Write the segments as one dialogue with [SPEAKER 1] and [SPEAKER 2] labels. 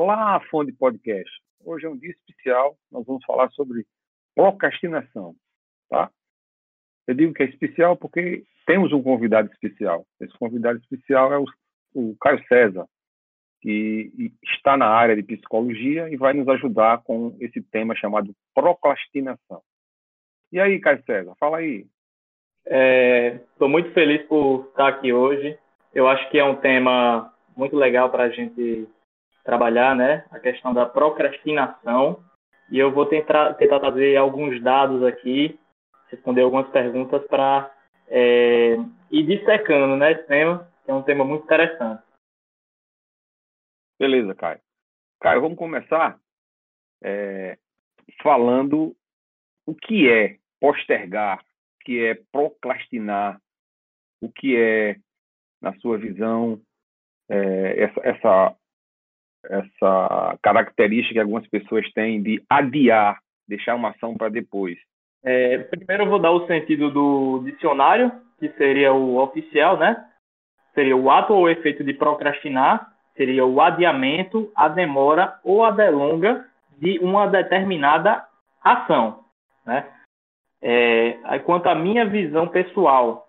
[SPEAKER 1] Olá, fã de podcast. Hoje é um dia especial. Nós vamos falar sobre procrastinação, tá? Eu digo que é especial porque temos um convidado especial. Esse convidado especial é o, o Caio César, que está na área de psicologia e vai nos ajudar com esse tema chamado procrastinação. E aí, Caio César, fala aí.
[SPEAKER 2] Estou é, muito feliz por estar aqui hoje. Eu acho que é um tema muito legal para a gente trabalhar, né? A questão da procrastinação. E eu vou tentar, tentar trazer alguns dados aqui, responder algumas perguntas para é, ir dissecando né, esse tema, que é um tema muito interessante.
[SPEAKER 1] Beleza, Caio. Caio, vamos começar é, falando o que é postergar, o que é procrastinar, o que é, na sua visão, é, essa, essa, essa característica que algumas pessoas têm de adiar, deixar uma ação para depois.
[SPEAKER 2] É, primeiro eu vou dar o sentido do dicionário, que seria o oficial, né? Seria o ato ou efeito de procrastinar, seria o adiamento, a demora ou a delonga de uma determinada ação, né? É, quanto à minha visão pessoal,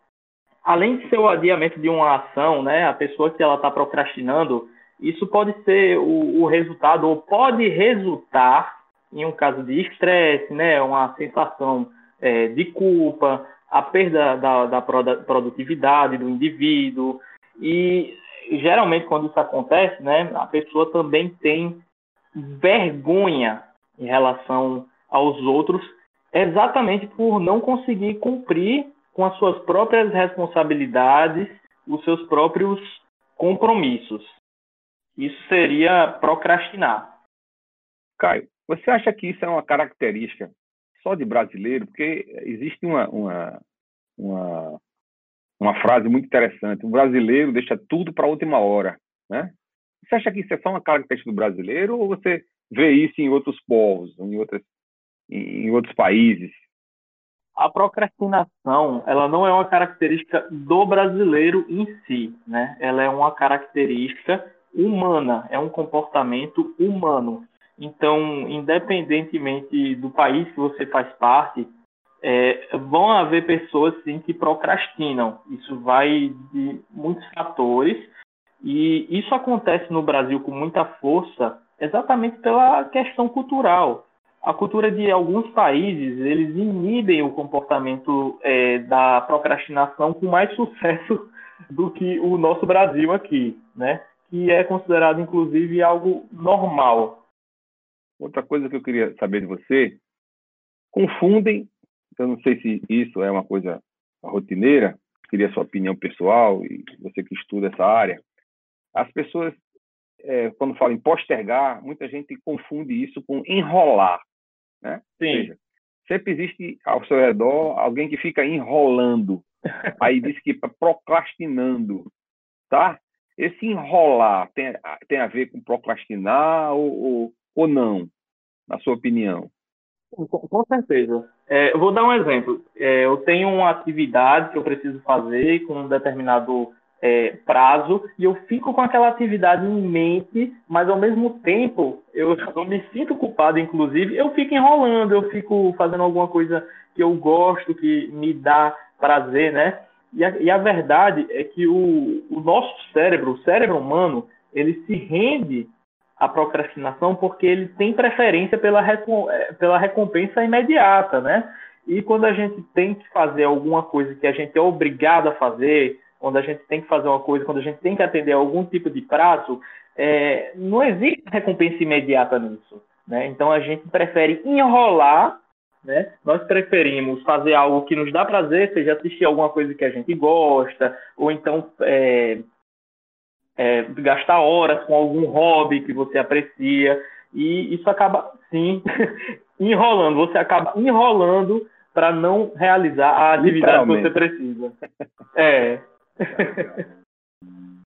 [SPEAKER 2] além de ser o adiamento de uma ação, né, a pessoa que ela está procrastinando, isso pode ser o, o, resultado ou pode resultar em um caso de estresse, né, uma sensação é, de culpa, a perda da, da produtividade do indivíduo. E geralmente quando isso acontece, né, a pessoa também tem vergonha em relação aos outros, exatamente por não conseguir cumprir com as suas próprias responsabilidades, os seus próprios compromissos. Isso seria procrastinar.
[SPEAKER 1] Caio, você acha que isso é uma característica só de brasileiro? Porque existe uma, uma, uma uma frase muito interessante. O brasileiro deixa tudo para a última hora, né? Você acha que isso é só uma característica do brasileiro ou você vê isso em outros povos, em outras, em outros países?
[SPEAKER 2] A procrastinação, ela não é uma característica do brasileiro em si, né? Ela é uma característica humana, é um comportamento humano. Então, independentemente do país que você faz parte, é, vão haver pessoas sim que procrastinam. Isso vai de muitos fatores e isso acontece no Brasil com muita força exatamente pela questão cultural. A cultura de alguns países eles inibem o comportamento é, da procrastinação com mais sucesso do que o nosso Brasil aqui, né? Que é considerado inclusive algo normal.
[SPEAKER 1] Outra coisa que eu queria saber de você, confundem eu não sei se isso é uma coisa rotineira, queria a sua opinião pessoal e você que estuda essa área. As pessoas, é, quando falam em postergar, muita gente confunde isso com enrolar, né?
[SPEAKER 2] Sim. Ou seja,
[SPEAKER 1] sempre existe ao seu redor alguém que fica enrolando, aí diz que procrastinando, tá? Esse enrolar tem, tem a ver com procrastinar ou, ou, ou não, na sua opinião?
[SPEAKER 2] Com, com certeza. É, eu vou dar um exemplo. É, eu tenho uma atividade que eu preciso fazer com um determinado é, prazo e eu fico com aquela atividade em mente, mas ao mesmo tempo eu, eu me sinto culpado, inclusive, eu fico enrolando, eu fico fazendo alguma coisa que eu gosto, que me dá prazer, né? E a, e a verdade é que o, o nosso cérebro, o cérebro humano, ele se rende a procrastinação porque ele tem preferência pela, eh, pela recompensa imediata, né? E quando a gente tem que fazer alguma coisa que a gente é obrigado a fazer, quando a gente tem que fazer uma coisa, quando a gente tem que atender a algum tipo de prazo, é, não existe recompensa imediata nisso. Né? Então a gente prefere enrolar, né? nós preferimos fazer algo que nos dá prazer, seja assistir alguma coisa que a gente gosta, ou então é, é, gastar horas com algum hobby que você aprecia, e isso acaba, sim, enrolando. Você acaba enrolando para não realizar a atividade que você precisa. É.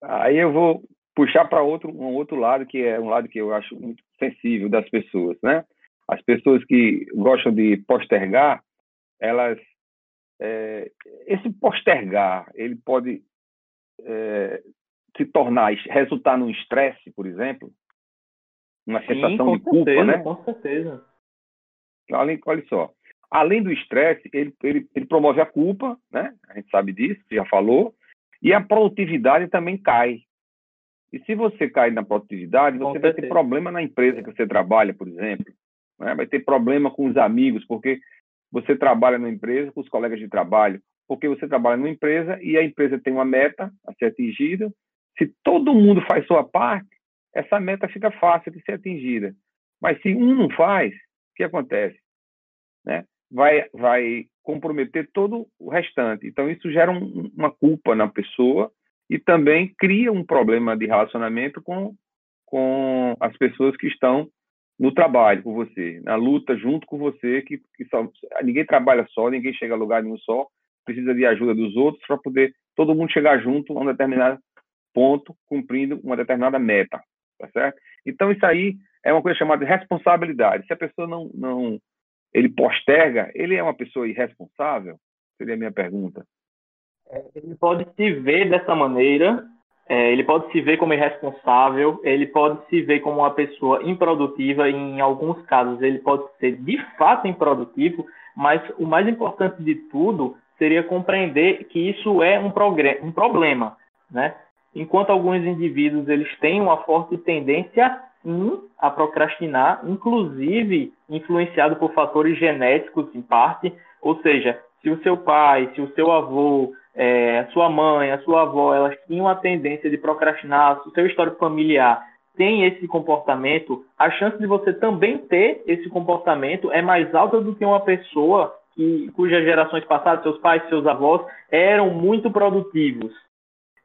[SPEAKER 1] Aí eu vou puxar para outro um outro lado que é um lado que eu acho muito sensível das pessoas, né? As pessoas que gostam de postergar, elas é, esse postergar ele pode é, se tornar, resultar num estresse, por exemplo, uma sensação Sim, de culpa,
[SPEAKER 2] certeza,
[SPEAKER 1] né?
[SPEAKER 2] Com certeza.
[SPEAKER 1] Além, olha só, além do estresse, ele, ele, ele promove a culpa, né? A gente sabe disso, já falou, e a produtividade também cai. E se você cai na produtividade, você vai ter problema na empresa que você trabalha, por exemplo. Né? Vai ter problema com os amigos, porque você trabalha na empresa com os colegas de trabalho, porque você trabalha numa empresa e a empresa tem uma meta a ser atingida. Se todo mundo faz sua parte, essa meta fica fácil de ser atingida. Mas se um não faz, o que acontece? Né? Vai, vai comprometer todo o restante. Então, isso gera um, uma culpa na pessoa e também cria um problema de relacionamento com, com as pessoas que estão no trabalho com você, na luta junto com você, que, que só, ninguém trabalha só, ninguém chega a lugar nenhum só, precisa de ajuda dos outros para poder todo mundo chegar junto a um determinado ponto, cumprindo uma determinada meta, tá certo? Então isso aí é uma coisa chamada de responsabilidade. Se a pessoa não, não ele posterga, ele é uma pessoa irresponsável? Seria a minha pergunta.
[SPEAKER 2] É, ele pode se ver dessa maneira, é, ele pode se ver como irresponsável, ele pode se ver como uma pessoa improdutiva, e em alguns casos ele pode ser de fato improdutivo, mas o mais importante de tudo seria compreender que isso é um, um problema, né? Enquanto alguns indivíduos eles têm uma forte tendência sim a procrastinar, inclusive influenciado por fatores genéticos em parte, ou seja, se o seu pai, se o seu avô, é, a sua mãe, a sua avó, elas tinham a tendência de procrastinar, se o seu histórico familiar tem esse comportamento, a chance de você também ter esse comportamento é mais alta do que uma pessoa que, cujas gerações passadas, seus pais, seus avós, eram muito produtivos.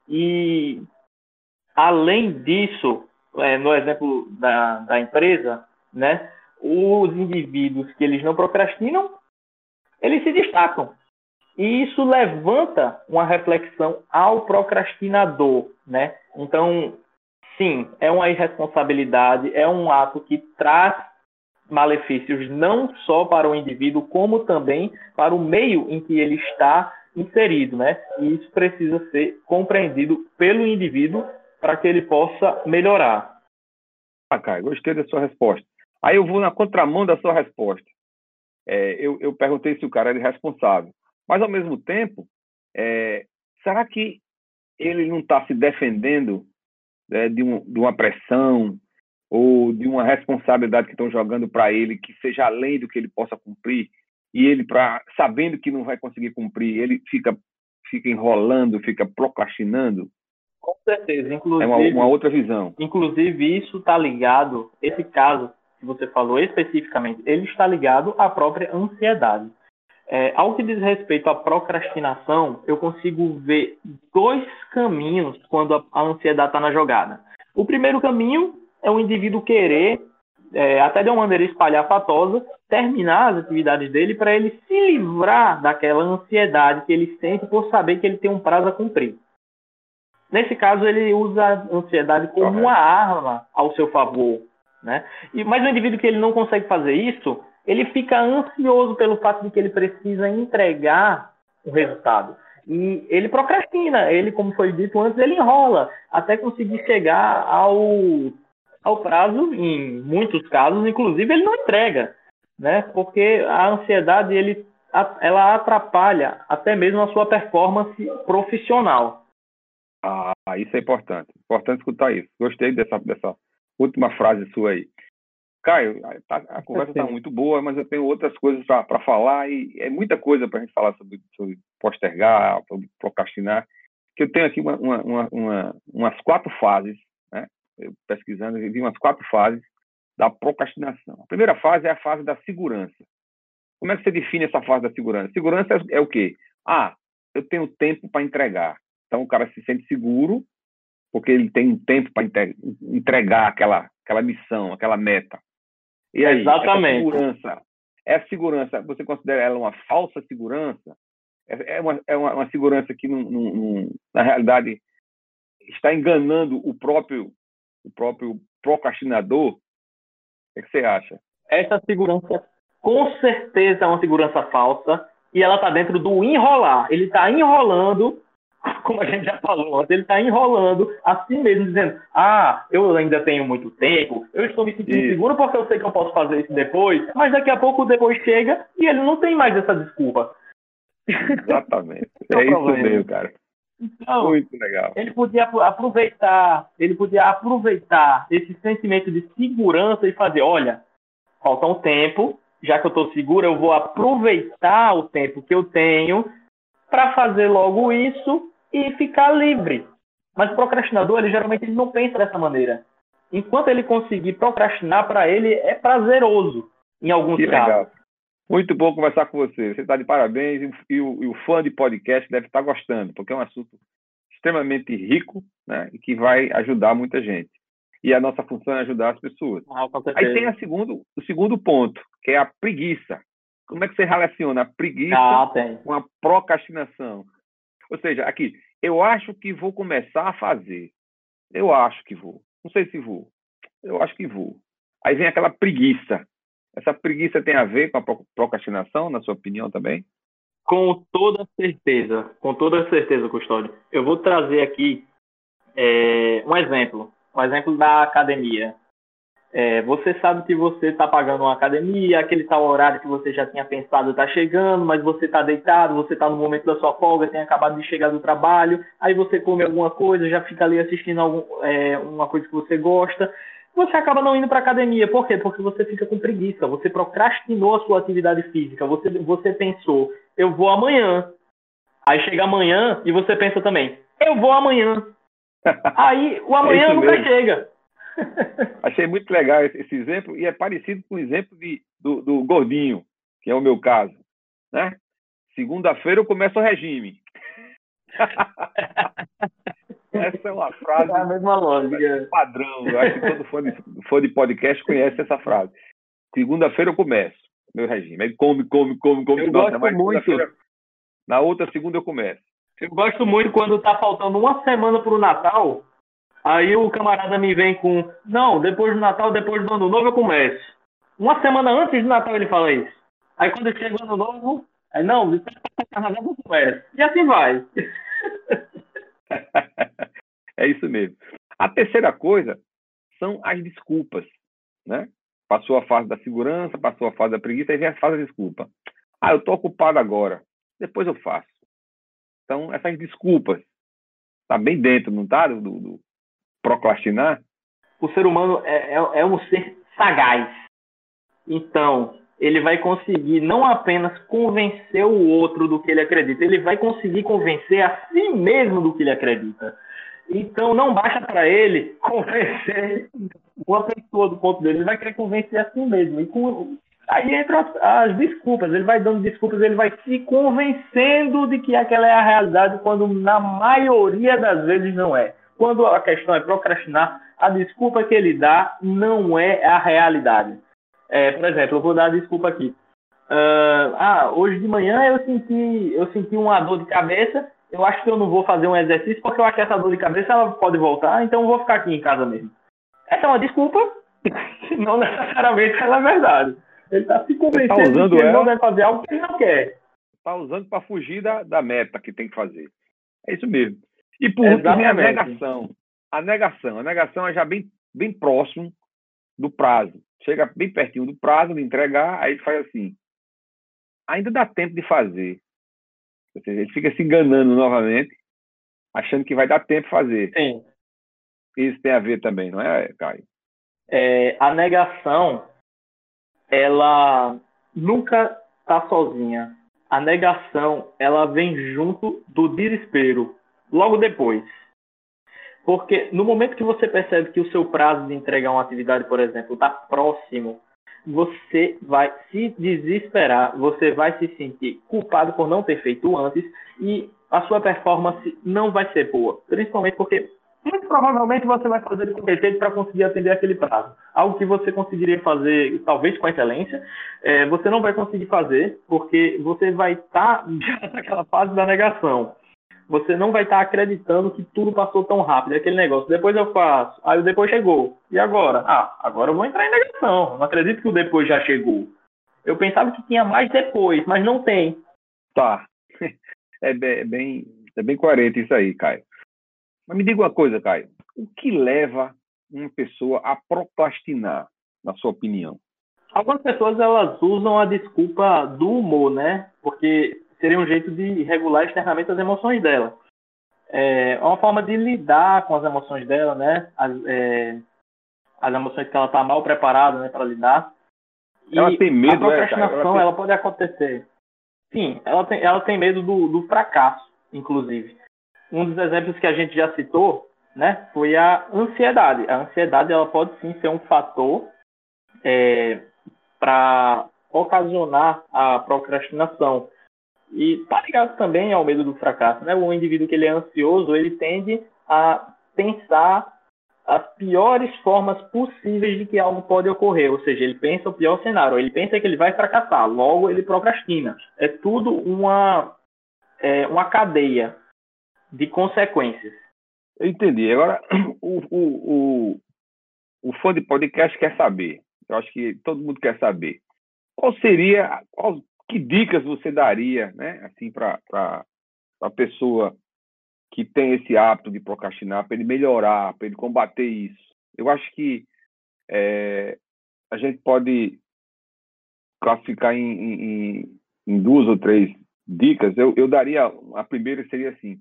[SPEAKER 2] E, além disso, é, no exemplo da, da empresa, né, os indivíduos que eles não procrastinam, eles se destacam. E isso levanta uma reflexão ao procrastinador, né? Então, sim, é uma irresponsabilidade, é um ato que traz malefícios não só para o indivíduo, como também para o meio em que ele está inserido, né? E isso precisa ser compreendido pelo indivíduo para que ele possa melhorar.
[SPEAKER 1] Ah, Caio, gostei da sua resposta. Aí eu vou na contramão da sua resposta. É, eu, eu, perguntei se o cara era irresponsável. Mas, ao mesmo tempo, é, será que ele não está se defendendo né, de, um, de, uma pressão ou de uma responsabilidade que estão jogando para ele que seja além do que ele possa cumprir? E ele, pra, sabendo que não vai conseguir cumprir, ele fica, fica enrolando, fica procrastinando?
[SPEAKER 2] Com certeza, inclusive.
[SPEAKER 1] É uma, uma outra visão.
[SPEAKER 2] Inclusive, isso está ligado, esse caso que você falou especificamente, ele está ligado à própria ansiedade. É, ao que diz respeito à procrastinação, eu consigo ver dois caminhos quando a, a ansiedade está na jogada. O primeiro caminho é o indivíduo querer, é, até de uma maneira espalhafatosa, terminar as atividades dele para ele se livrar daquela ansiedade que ele sente por saber que ele tem um prazo a cumprir. Nesse caso, ele usa a ansiedade como uma arma ao seu favor. Né? E, mas o indivíduo que ele não consegue fazer isso, ele fica ansioso pelo fato de que ele precisa entregar o resultado. E ele procrastina, ele, como foi dito antes, ele enrola até conseguir chegar ao, ao prazo, em muitos casos, inclusive, ele não entrega, né? Porque a ansiedade, ele, ela atrapalha até mesmo a sua performance profissional.
[SPEAKER 1] Ah, isso é importante. Importante escutar isso. Gostei dessa, dessa última frase sua aí. Caio, tá, a conversa está muito boa, mas eu tenho outras coisas para falar e é muita coisa para a gente falar sobre, sobre postergar, sobre procrastinar. Que eu tenho aqui uma, uma, uma, umas quatro fases, né? Eu pesquisando, eu vi umas quatro fases da procrastinação. A primeira fase é a fase da segurança. Como é que você define essa fase da segurança? Segurança é, é o quê? Ah, eu tenho tempo para entregar. Então o cara se sente seguro porque ele tem um tempo para entregar aquela, aquela missão, aquela meta. E aí,
[SPEAKER 2] Exatamente.
[SPEAKER 1] Essa segurança, essa segurança, você considera ela uma falsa segurança? É, é uma, é uma, uma segurança que, não, não, na realidade, está enganando o próprio, o próprio procrastinador? O que, é que você acha?
[SPEAKER 2] Essa segurança, com certeza, é uma segurança falsa e ela está dentro do enrolar. Ele está enrolando como a gente já falou ele está enrolando a si mesmo, dizendo: Ah, eu ainda tenho muito tempo, eu estou me sentindo isso. seguro porque eu sei que eu posso fazer isso depois, mas daqui a pouco o depois chega e ele não tem mais essa desculpa.
[SPEAKER 1] Exatamente. é, é isso mesmo, cara. Então, muito legal.
[SPEAKER 2] Ele podia aproveitar, ele podia aproveitar esse sentimento de segurança e fazer, olha, falta um tempo, já que eu estou seguro, eu vou aproveitar o tempo que eu tenho para fazer logo isso e ficar livre. Mas o procrastinador, ele geralmente ele não pensa dessa maneira. Enquanto ele conseguir procrastinar, para ele é prazeroso, em alguns que casos. Legal.
[SPEAKER 1] Muito bom conversar com você. Você está de parabéns e o, e o, fã de podcast deve estar gostando, porque é um assunto extremamente rico né, e que vai ajudar muita gente. E a nossa função é ajudar as pessoas. Ah, Aí tem a segundo, o segundo ponto, que é a preguiça. Como é que você relaciona a preguiça ah, com a procrastinação? Ou seja, aqui, eu acho que vou começar a fazer. Eu acho que vou. Não sei se vou. Eu acho que vou. Aí vem aquela preguiça. Essa preguiça tem a ver com a procrastinação, na sua opinião também?
[SPEAKER 2] Com toda certeza, com toda certeza, Custódio. Eu vou trazer aqui é, um exemplo, um exemplo da academia. É, você sabe que você está pagando uma academia, aquele tal horário que você já tinha pensado está chegando, mas você está deitado, você está no momento da sua folga, tem acabado de chegar do trabalho, aí você come alguma coisa, já fica ali assistindo algum, é, uma coisa que você gosta, você acaba não indo para academia. Por quê? Porque você fica com preguiça, você procrastinou a sua atividade física, você, você pensou, eu vou amanhã. Aí chega amanhã e você pensa também, eu vou amanhã. Aí o amanhã é nunca mesmo. chega.
[SPEAKER 1] Achei muito legal esse, exemplo e é parecido com o exemplo de, do, do gordinho, que é o meu caso. Né? Segunda-feira eu começo o regime. Essa é uma frase. É
[SPEAKER 2] a mesma lógica.
[SPEAKER 1] Padrão. Eu acho que todo fã de, fã de podcast conhece essa frase. Segunda-feira eu começo meu regime. Aí come, come, come, come.
[SPEAKER 2] Eu gosto muito.
[SPEAKER 1] Na outra segunda eu começo.
[SPEAKER 2] Eu gosto muito quando tá faltando uma semana pro Natal. Aí o camarada me vem com, não, depois do Natal, depois do Ano Novo eu começo. Uma semana antes do Natal ele fala isso. Aí quando chega o Ano Novo, aí não, depois do Carnaval eu começo. E assim vai.
[SPEAKER 1] é isso mesmo. A terceira coisa são as desculpas, né? Passou a fase da segurança, passou a fase da preguiça, aí vem a fase da desculpa. Ah, eu estou ocupado agora, depois eu faço. Então, essas desculpas, tá bem dentro, não tá? Do, do procrastinar?
[SPEAKER 2] O ser humano é, é, é um ser sagaz. Então, ele vai conseguir não apenas convencer o outro do que ele acredita, ele vai conseguir convencer a si mesmo do que ele acredita. Então não basta para ele convencer uma pessoa do ponto dele, ele vai querer convencer a si mesmo. E com... aí entra as, as, desculpas, ele vai dando desculpas, ele vai se convencendo de que aquela é a realidade, quando na maioria das vezes não é. Quando a questão é procrastinar, a desculpa que ele dá não é a realidade. É, por exemplo, eu vou dar a desculpa aqui. Uh, ah, hoje de manhã eu senti, eu senti uma dor de cabeça. Eu acho que eu não vou fazer um exercício porque eu acho que essa dor de cabeça ela pode voltar, então eu vou ficar aqui em casa mesmo. Essa é uma desculpa, não necessariamente ela é verdade. Ele está se convencendo tá usando que ele ela, não deve fazer algo que ele não quer.
[SPEAKER 1] Está usando para fugir da, da meta que tem que fazer. É isso mesmo. E por último, a negação. A negação. A negação é já bem, bem próximo do prazo chega bem pertinho do prazo de entregar, aí ele faz assim, ainda dá tempo de fazer. Ou seja, ele fica se enganando novamente, achando que vai dar tempo de fazer.
[SPEAKER 2] Sim.
[SPEAKER 1] Isso tem a ver também, não é, Caio?
[SPEAKER 2] É, a negação, ela nunca está sozinha. A negação, ela vem junto do desespero, logo depois. Porque no momento que você percebe que o seu prazo de entregar uma atividade, por exemplo, está próximo, você vai se desesperar, você vai se sentir culpado por não ter feito antes e a sua performance não vai ser boa. Principalmente porque muito provavelmente você vai fazer qualquer jeito para conseguir atender aquele prazo. Algo que você conseguiria fazer, talvez com excelência, é, você não vai conseguir fazer porque você vai estar tá naquela fase da negação você não vai estar tá acreditando que tudo passou tão rápido. É aquele negócio, depois eu faço, aí o depois chegou. E agora? Ah, agora eu vou entrar em negação. Não acredito que o depois já chegou. Eu pensava que tinha mais depois, mas não tem.
[SPEAKER 1] Tá. É bem, é bem coerente isso aí, Caio. Mas me diga uma coisa, Caio. O que leva uma pessoa a procrastinar, na sua opinião?
[SPEAKER 2] Algumas pessoas elas usam a desculpa do humor, né? Porque seria um jeito de regular externamente as emoções dela. É uma forma de lidar com as emoções dela, né? As, é, as emoções que ela está mal preparada, né, para lidar.
[SPEAKER 1] Ela e tem medo, a
[SPEAKER 2] procrastinação, é, ela, tem... ela, pode acontecer. Sim, ela tem, ela tem medo do, do fracasso, inclusive. Um dos exemplos que a gente já citou, né, foi a ansiedade. A ansiedade, ela pode sim ser um fator é, para ocasionar a procrastinação. E tá ligado também ao medo do fracasso, né? O indivíduo que ele é ansioso, ele tende a pensar as piores formas possíveis de que algo pode ocorrer, ou seja, ele pensa o pior cenário, ele pensa que ele vai fracassar, logo ele procrastina. É tudo uma é, uma cadeia de consequências.
[SPEAKER 1] Eu entendi. Agora, o, o, o, o fã de podcast quer saber. Eu acho que todo mundo quer saber. Qual seria, qual, que dicas você daria, né, assim, para a pessoa que tem esse hábito de procrastinar, para ele melhorar, para ele combater isso? Eu acho que é, a gente pode classificar em, em, em, duas ou três dicas. Eu, eu daria, a primeira seria assim,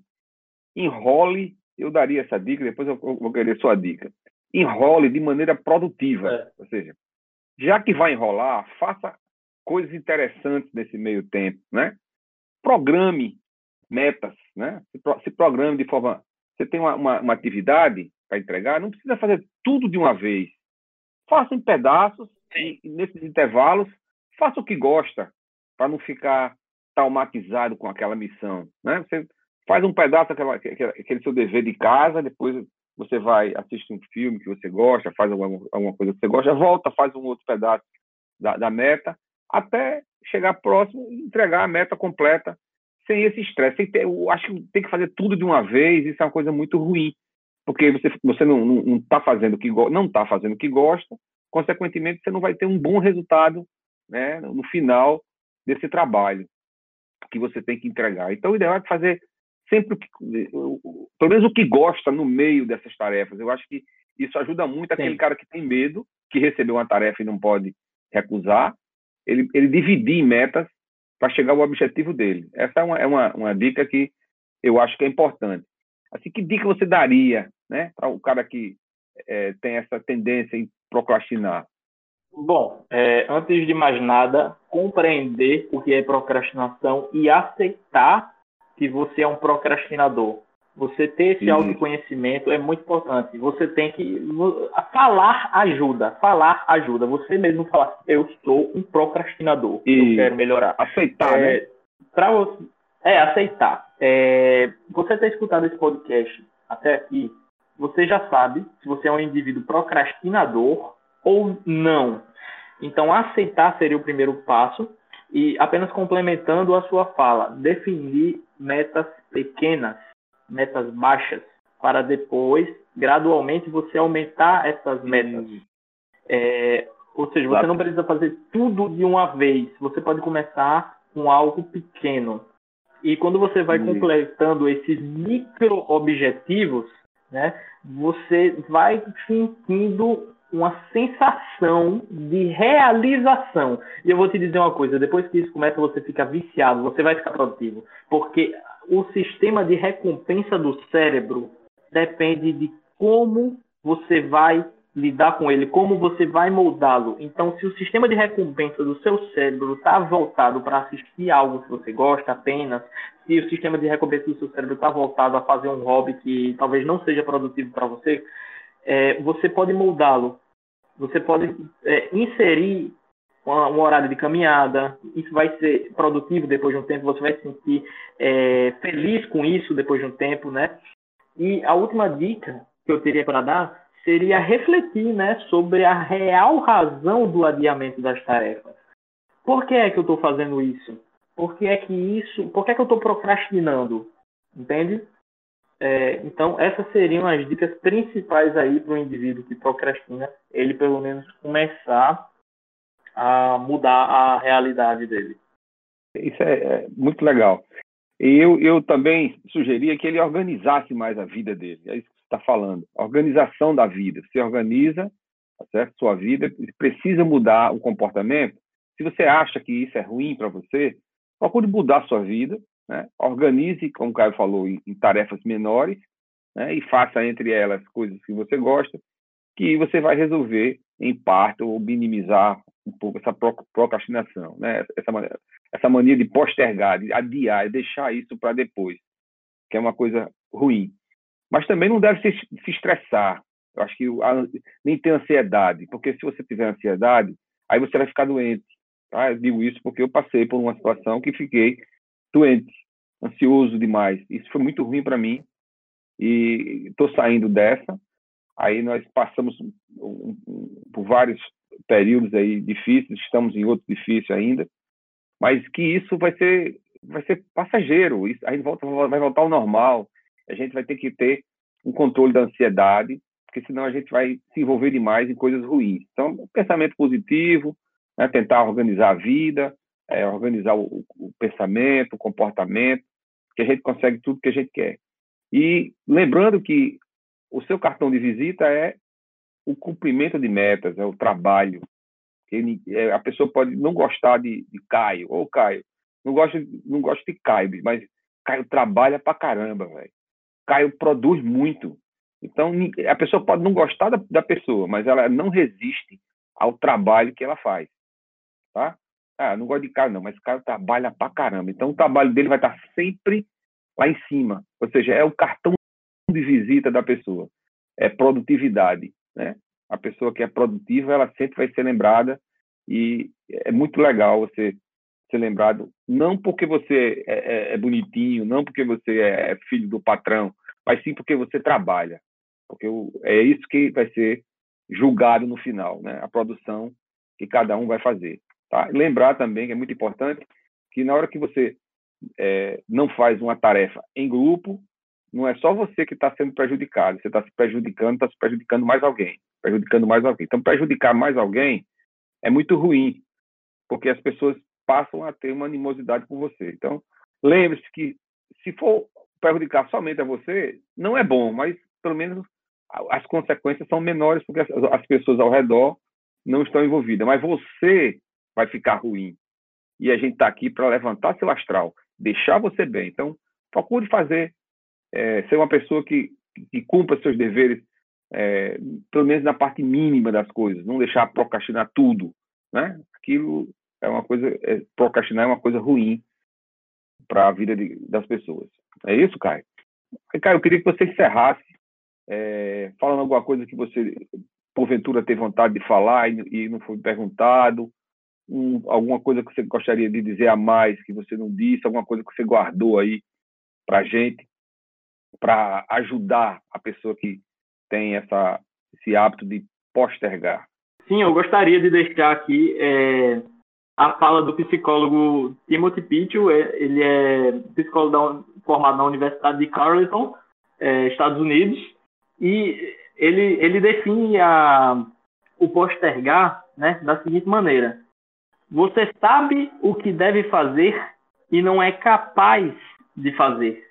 [SPEAKER 1] enrole, eu daria essa dica, depois eu vou querer sua dica. Enrole de maneira produtiva, é. ou seja, já que vai enrolar, faça coisas interessantes nesse meio tempo, né? Programe metas, né? Se, pro, se programe de forma... Você tem uma, uma, uma atividade para entregar, não precisa fazer tudo de uma vez. Faça em pedaços e, nesses intervalos, faça o que gosta, para não ficar traumatizado com aquela missão, né? Você faz um pedaço aquela, aquele seu dever de casa, depois você vai assistir um filme que você gosta, faz alguma, alguma coisa que você gosta, volta, faz um outro pedaço da, da meta até chegar próximo e entregar a meta completa sem esse estresse. Eu acho que tem que fazer tudo de uma vez, isso é uma coisa muito ruim, porque você, você não está fazendo o que não está fazendo o que gosta, consequentemente você não vai ter um bom resultado né, no final desse trabalho que você tem que entregar. Então, o ideal é fazer sempre o que, pelo menos o que gosta no meio dessas tarefas. Eu acho que isso ajuda muito aquele Sim. cara que tem medo, que recebeu uma tarefa e não pode recusar, ele, ele dividir em metas para chegar ao objetivo dele. Essa é uma, é uma, uma dica que eu acho que é importante. Assim, que dica você daria né, para o cara que é, tem essa tendência em procrastinar?
[SPEAKER 2] Bom, é, antes de mais nada, compreender o que é procrastinação e aceitar que você é um procrastinador. Você ter esse autoconhecimento é muito importante. Você tem que falar ajuda, falar ajuda. Você mesmo falar, eu sou um procrastinador, e eu quero melhorar.
[SPEAKER 1] Aceitar, é, né?
[SPEAKER 2] Para você, é aceitar. É, você ter escutado esse podcast até aqui, você já sabe se você é um indivíduo procrastinador ou não. Então, aceitar seria o primeiro passo. E apenas complementando a sua fala, definir metas pequenas metas baixas, para depois, gradualmente, você aumentar essas metas. É, ou seja, você não precisa fazer tudo de uma vez. Você pode começar com algo pequeno. E quando você vai completando esses micro objetivos, né, você vai sentindo uma sensação de realização. E eu vou te dizer uma coisa: depois que isso começa, você fica viciado, você vai ficar produtivo. Porque o sistema de recompensa do cérebro depende de como você vai lidar com ele, como você vai moldá-lo. Então, se o sistema de recompensa do seu cérebro está voltado para assistir algo que você gosta apenas, se o sistema de recompensa do seu cérebro está voltado a fazer um hobby que talvez não seja produtivo para você, é, você pode moldá-lo. Você pode é, inserir um horário de caminhada, isso vai ser produtivo depois de um tempo, você vai se sentir é, feliz com isso depois de um tempo, né? E a última dica que eu teria para dar seria refletir, né, sobre a real razão do adiamento das tarefas. Por que é que eu estou fazendo isso? Por que é que isso? Por que é que eu estou procrastinando? Entende? É, então, essas seriam as dicas principais aí para o indivíduo que procrastina, ele pelo menos começar a mudar a realidade dele.
[SPEAKER 1] Isso é, é muito legal. eu, eu também sugeria que ele organizasse mais a vida dele. É isso que você está falando. Organização da vida. Você organiza tá certo? sua vida, precisa mudar o comportamento. Se você acha que isso é ruim para você, procure mudar a sua vida. Né? Organize, como o Caio falou, em, em tarefas menores né? e faça entre elas coisas que você gosta, que você vai resolver em parte ou minimizar um pouco essa procrastinação, né? essa, essa mania de postergar, de adiar, deixar isso para depois, que é uma coisa ruim. Mas também não deve se, se estressar. Eu acho que a, nem ter ansiedade, porque se você tiver ansiedade, aí você vai ficar doente. Tá? Eu digo isso porque eu passei por uma situação que fiquei doente, ansioso demais. Isso foi muito ruim para mim e estou saindo dessa. Aí nós passamos por vários períodos aí difíceis, estamos em outro difícil ainda, mas que isso vai ser vai ser passageiro, isso, a gente volta, vai voltar ao normal, a gente vai ter que ter um controle da ansiedade, porque senão a gente vai se envolver demais em coisas ruins. Então, pensamento positivo, né, tentar organizar a vida, é, organizar o, o, pensamento, o comportamento, que a gente consegue tudo que a gente quer. E lembrando que o seu cartão de visita é o cumprimento de metas, é o trabalho. É, a pessoa pode não gostar de, de Caio, ou Caio, não gosta, não gosta de Caio, mas Caio trabalha pra caramba, velho. Caio produz muito. Então, a pessoa pode não gostar da, da, pessoa, mas ela não resiste ao trabalho que ela faz. Tá? Ah, não gosto de Caio, não, mas Caio trabalha pra caramba. Então, o trabalho dele vai estar sempre lá em cima. Ou seja, é o cartão de visita da pessoa. É produtividade. Né? A pessoa que é produtiva, ela sempre vai ser lembrada e é muito legal você ser lembrado, não porque você é, é, é bonitinho, não porque você é, filho do patrão, mas sim porque você trabalha. Porque é isso que vai ser julgado no final, né? A produção que cada um vai fazer. Tá? Lembrar também que é muito importante que na hora que você é, não faz uma tarefa em grupo, não é só você que está sendo prejudicado, você está se prejudicando, está se prejudicando mais alguém, prejudicando mais alguém. Então, prejudicar mais alguém é muito ruim, porque as pessoas passam a ter uma animosidade por você. Então, lembre-se que se for prejudicar somente a você, não é bom, mas pelo menos as consequências são menores porque as pessoas ao redor não estão envolvidas. Mas você vai ficar ruim. E a gente está aqui para levantar seu astral, deixar você bem. Então, procure fazer é, ser uma pessoa que, que cumpra seus deveres, é, pelo menos na parte mínima das coisas, não deixar procrastinar tudo, né? Aquilo é uma coisa, é, procrastinar é uma coisa ruim para a vida de, das pessoas. É isso, Caio? Caio, eu queria que você encerrasse é, falando alguma coisa que você, porventura, teve vontade de falar e, e não foi perguntado, um, alguma coisa que você gostaria de dizer a mais que você não disse, alguma coisa que você guardou aí para gente para ajudar a pessoa que tem essa, esse hábito de postergar?
[SPEAKER 2] Sim, eu gostaria de deixar aqui é, a fala do psicólogo Timothy Pitchell. É, ele é psicólogo da, formado na Universidade de Carleton, é, Estados Unidos, e ele, ele define a, o postergar né, da seguinte maneira: você sabe o que deve fazer e não é capaz de fazer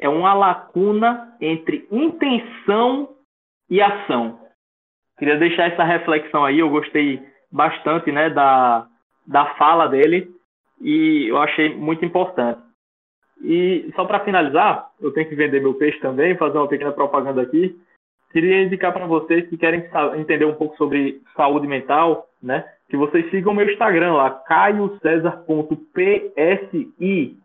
[SPEAKER 2] é uma lacuna entre intenção e ação. Queria deixar essa reflexão aí, eu gostei bastante né, da, da fala dele e eu achei muito importante. E só para finalizar, eu tenho que vender meu peixe também, fazer uma pequena propaganda aqui. Queria indicar para vocês que querem entender um pouco sobre saúde mental, né? Que vocês sigam meu Instagram lá, caiocesar.psi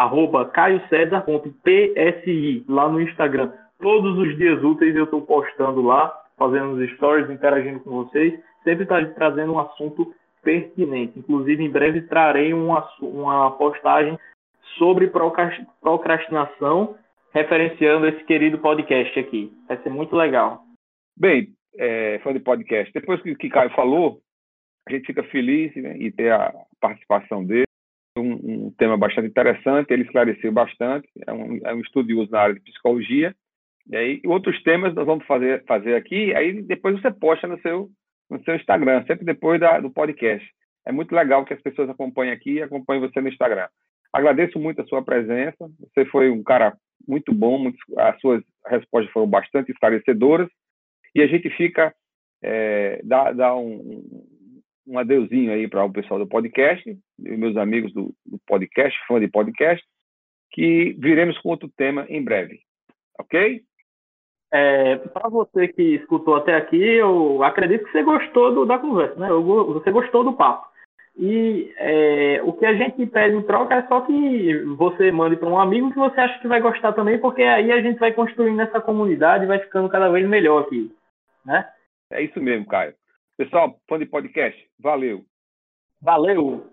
[SPEAKER 2] arroba caiocesar.psi, lá no Instagram. Todos os dias úteis eu estou postando lá, fazendo os stories, interagindo com vocês, sempre está trazendo um assunto pertinente. Inclusive, em breve trarei uma, uma postagem sobre procrastinação, referenciando esse querido podcast aqui. Vai ser muito legal.
[SPEAKER 1] Bem, é, fã de podcast, depois que o Caio falou, a gente fica feliz né, em ter a participação dele um, um, tema bastante interessante, ele esclareceu bastante, é um, é um estudioso na área de psicologia, e aí outros temas nós vamos fazer, fazer aqui, aí depois você posta no seu, no seu Instagram, sempre depois da, do podcast. É muito legal que as pessoas acompanhem aqui e acompanhem você no Instagram. Agradeço muito a sua presença. Você foi um cara muito bom, muito, as suas respostas foram bastante esclarecedoras. E a gente fica, é, dá, dá um, um adeuzinho aí para o pessoal do podcast, meus amigos do, do podcast, fã de podcast, que viremos com outro tema em breve. Ok?
[SPEAKER 2] É, para você que escutou até aqui, eu acredito que você gostou do, da conversa, né? Você gostou do papo. E é, o que a gente pede em troca é só que você mande para um amigo que você acha que vai gostar também, porque aí a gente vai construindo essa comunidade e vai ficando cada vez melhor aqui, né?
[SPEAKER 1] É isso mesmo, Caio. Pessoal, fã de podcast, valeu.
[SPEAKER 2] Valeu!